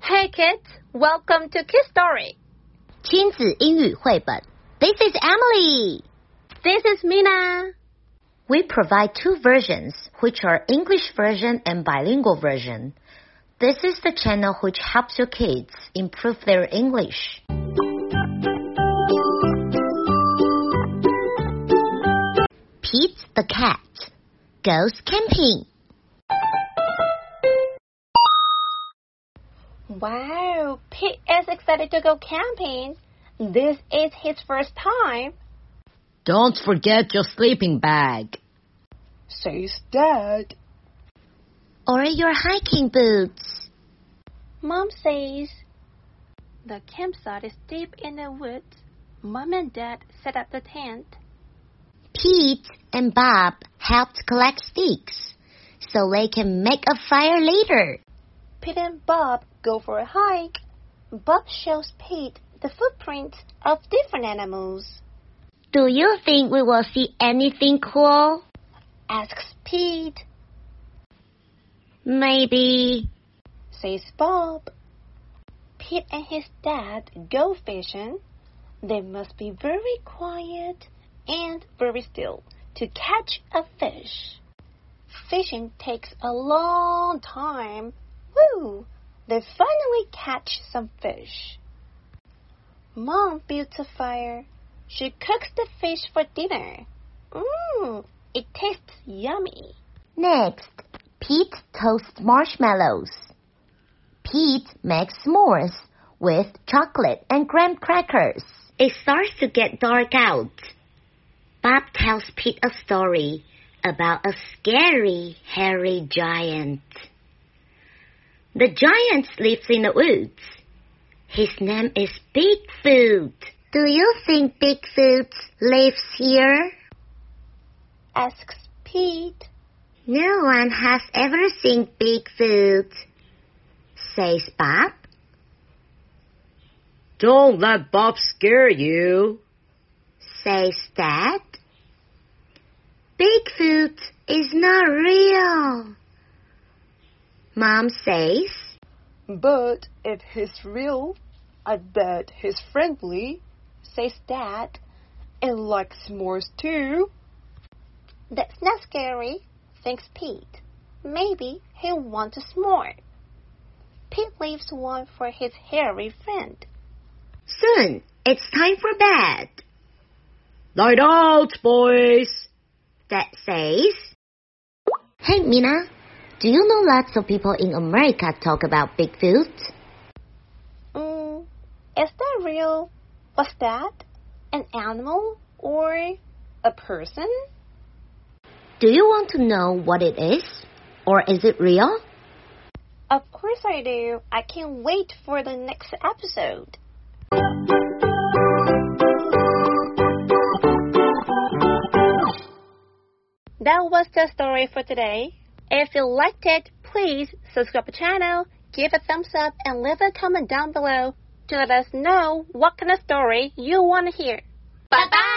Hey kids, welcome to Kids Story. 亲子英语绘本。This is Emily. This is Mina. We provide two versions, which are English version and bilingual version. This is the channel which helps your kids improve their English. Pete the cat goes camping. Wow, Pete is excited to go camping. This is his first time. Don't forget your sleeping bag. Says Dad. Or your hiking boots. Mom says. The campsite is deep in the woods. Mom and Dad set up the tent. Pete and Bob helped collect sticks so they can make a fire later. Pete and Bob go for a hike. Bob shows Pete the footprints of different animals. Do you think we will see anything cool? Asks Pete. Maybe, says Bob. Pete and his dad go fishing. They must be very quiet and very still to catch a fish. Fishing takes a long time. Woo! They finally catch some fish. Mom builds a fire. She cooks the fish for dinner. Mmm, it tastes yummy. Next, Pete toasts marshmallows. Pete makes s'mores with chocolate and graham crackers. It starts to get dark out. Bob tells Pete a story about a scary, hairy giant. The giant lives in the woods. His name is Bigfoot. Do you think Bigfoot lives here? Asks Pete. No one has ever seen Bigfoot, says Bob. Don't let Bob scare you, says Dad. Bigfoot is not real. Mom says, But if he's real, I bet he's friendly, says Dad, and likes s'mores too. That's not scary, thinks Pete. Maybe he'll want a s'more. Pete leaves one for his hairy friend. Soon, it's time for bed. Light out, boys. Dad says, Hey, Mina, do you know lots of people in America talk about Bigfoot? Mm, is that real? Was that? An animal or a person? Do you want to know what it is? Or is it real? Of course I do. I can't wait for the next episode. That was the story for today. If you liked it, please subscribe to the channel, give a thumbs up, and leave a comment down below to let us know what kind of story you want to hear. Bye bye!